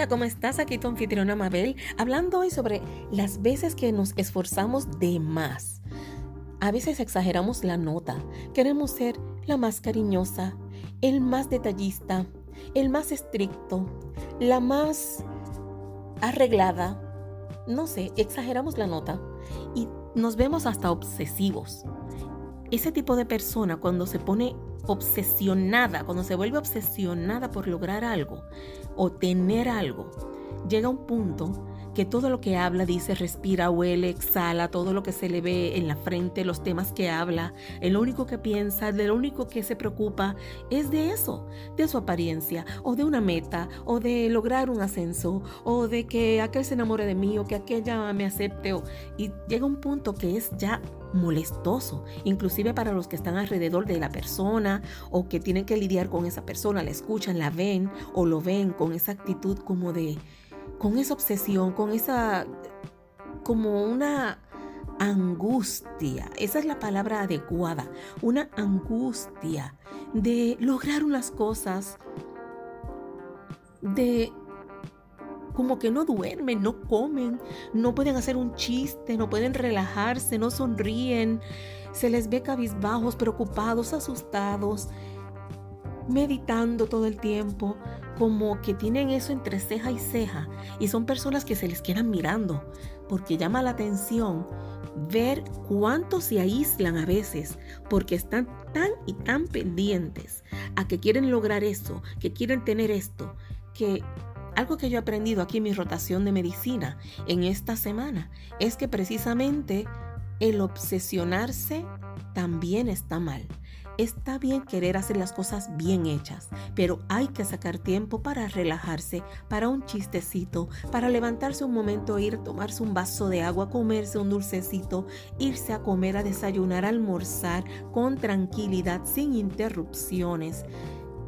Hola, ¿cómo estás? Aquí tu anfitriona Mabel, hablando hoy sobre las veces que nos esforzamos de más. A veces exageramos la nota, queremos ser la más cariñosa, el más detallista, el más estricto, la más arreglada. No sé, exageramos la nota y nos vemos hasta obsesivos. Ese tipo de persona cuando se pone obsesionada, cuando se vuelve obsesionada por lograr algo o tener algo, llega un punto que todo lo que habla, dice, respira, huele, exhala, todo lo que se le ve en la frente, los temas que habla, el único que piensa, de lo único que se preocupa es de eso, de su apariencia, o de una meta, o de lograr un ascenso, o de que aquel se enamore de mí, o que aquella me acepte, y llega un punto que es ya molestoso, inclusive para los que están alrededor de la persona o que tienen que lidiar con esa persona, la escuchan, la ven o lo ven con esa actitud como de, con esa obsesión, con esa, como una angustia, esa es la palabra adecuada, una angustia de lograr unas cosas, de como que no duermen, no comen, no pueden hacer un chiste, no pueden relajarse, no sonríen, se les ve cabizbajos, preocupados, asustados, meditando todo el tiempo, como que tienen eso entre ceja y ceja y son personas que se les quedan mirando, porque llama la atención ver cuánto se aíslan a veces, porque están tan y tan pendientes a que quieren lograr eso, que quieren tener esto, que algo que yo he aprendido aquí en mi rotación de medicina en esta semana es que precisamente el obsesionarse también está mal. Está bien querer hacer las cosas bien hechas, pero hay que sacar tiempo para relajarse, para un chistecito, para levantarse un momento, ir a tomarse un vaso de agua, comerse un dulcecito, irse a comer, a desayunar, a almorzar con tranquilidad, sin interrupciones.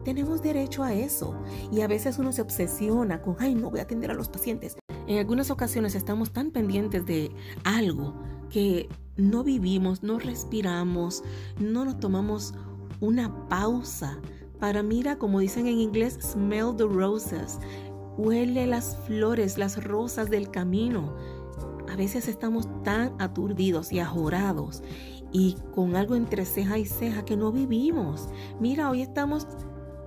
Tenemos derecho a eso y a veces uno se obsesiona con, ay, no voy a atender a los pacientes. En algunas ocasiones estamos tan pendientes de algo que no vivimos, no respiramos, no nos tomamos una pausa para, mira, como dicen en inglés, smell the roses, huele las flores, las rosas del camino. A veces estamos tan aturdidos y ajorados y con algo entre ceja y ceja que no vivimos. Mira, hoy estamos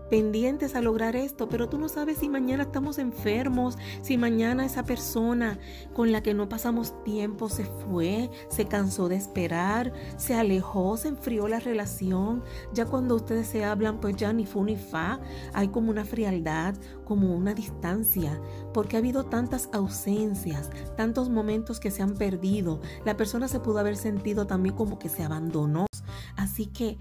pendientes a lograr esto, pero tú no sabes si mañana estamos enfermos, si mañana esa persona con la que no pasamos tiempo se fue, se cansó de esperar, se alejó, se enfrió la relación. Ya cuando ustedes se hablan, pues ya ni fu ni fa, hay como una frialdad, como una distancia, porque ha habido tantas ausencias, tantos momentos que se han perdido. La persona se pudo haber sentido también como que se abandonó. Así que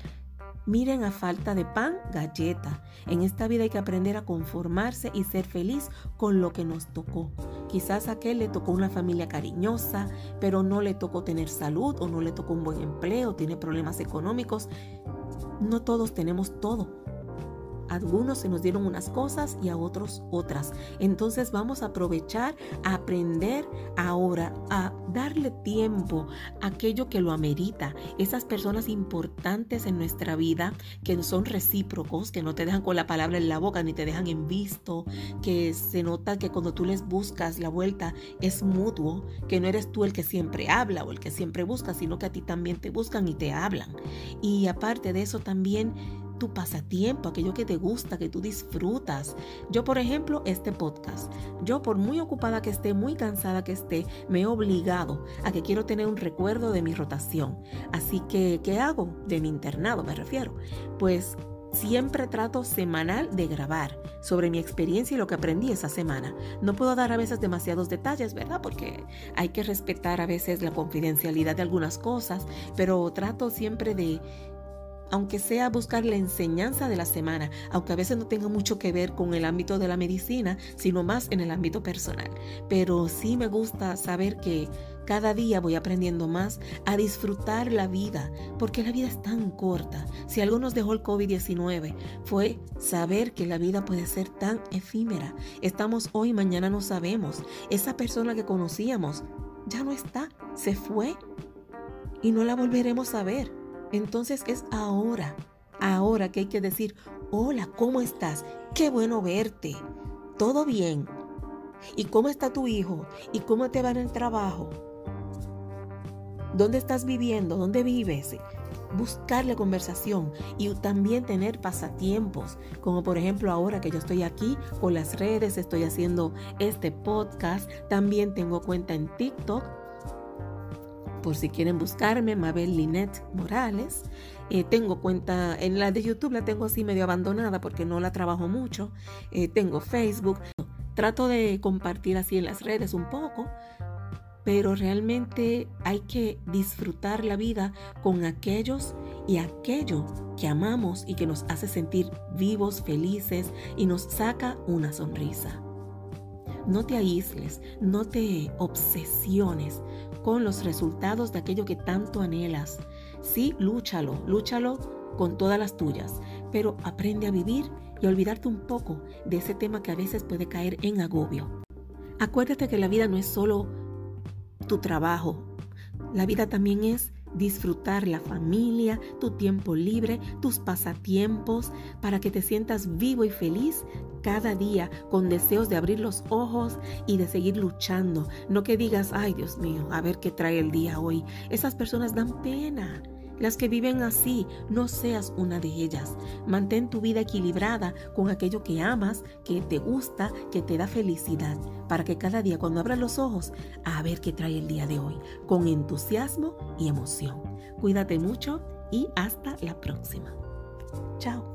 Miren a falta de pan, galleta. En esta vida hay que aprender a conformarse y ser feliz con lo que nos tocó. Quizás a aquel le tocó una familia cariñosa, pero no le tocó tener salud o no le tocó un buen empleo, tiene problemas económicos. No todos tenemos todo algunos se nos dieron unas cosas y a otros otras. Entonces vamos a aprovechar, a aprender ahora, a darle tiempo a aquello que lo amerita. Esas personas importantes en nuestra vida que son recíprocos, que no te dejan con la palabra en la boca ni te dejan en visto, que se nota que cuando tú les buscas la vuelta es mutuo, que no eres tú el que siempre habla o el que siempre busca, sino que a ti también te buscan y te hablan. Y aparte de eso también tu pasatiempo, aquello que te gusta, que tú disfrutas. Yo, por ejemplo, este podcast. Yo, por muy ocupada que esté, muy cansada que esté, me he obligado a que quiero tener un recuerdo de mi rotación. Así que, ¿qué hago? De mi internado, me refiero. Pues siempre trato semanal de grabar sobre mi experiencia y lo que aprendí esa semana. No puedo dar a veces demasiados detalles, ¿verdad? Porque hay que respetar a veces la confidencialidad de algunas cosas, pero trato siempre de aunque sea buscar la enseñanza de la semana, aunque a veces no tenga mucho que ver con el ámbito de la medicina, sino más en el ámbito personal. Pero sí me gusta saber que cada día voy aprendiendo más a disfrutar la vida, porque la vida es tan corta. Si algo nos dejó el COVID-19 fue saber que la vida puede ser tan efímera. Estamos hoy, mañana no sabemos. Esa persona que conocíamos ya no está, se fue y no la volveremos a ver. Entonces es ahora, ahora que hay que decir, hola, ¿cómo estás? Qué bueno verte. ¿Todo bien? ¿Y cómo está tu hijo? ¿Y cómo te va en el trabajo? ¿Dónde estás viviendo? ¿Dónde vives? Buscarle conversación y también tener pasatiempos, como por ejemplo ahora que yo estoy aquí con las redes, estoy haciendo este podcast, también tengo cuenta en TikTok, por si quieren buscarme, Mabel Linet Morales. Eh, tengo cuenta en la de YouTube, la tengo así medio abandonada porque no la trabajo mucho. Eh, tengo Facebook. Trato de compartir así en las redes un poco, pero realmente hay que disfrutar la vida con aquellos y aquello que amamos y que nos hace sentir vivos, felices y nos saca una sonrisa. No te aísles, no te obsesiones con los resultados de aquello que tanto anhelas. Sí, lúchalo, lúchalo con todas las tuyas, pero aprende a vivir y olvidarte un poco de ese tema que a veces puede caer en agobio. Acuérdate que la vida no es solo tu trabajo. La vida también es disfrutar la familia, tu tiempo libre, tus pasatiempos, para que te sientas vivo y feliz cada día con deseos de abrir los ojos y de seguir luchando. No que digas, ay Dios mío, a ver qué trae el día hoy. Esas personas dan pena. Las que viven así, no seas una de ellas. Mantén tu vida equilibrada con aquello que amas, que te gusta, que te da felicidad, para que cada día cuando abras los ojos, a ver qué trae el día de hoy, con entusiasmo y emoción. Cuídate mucho y hasta la próxima. Chao.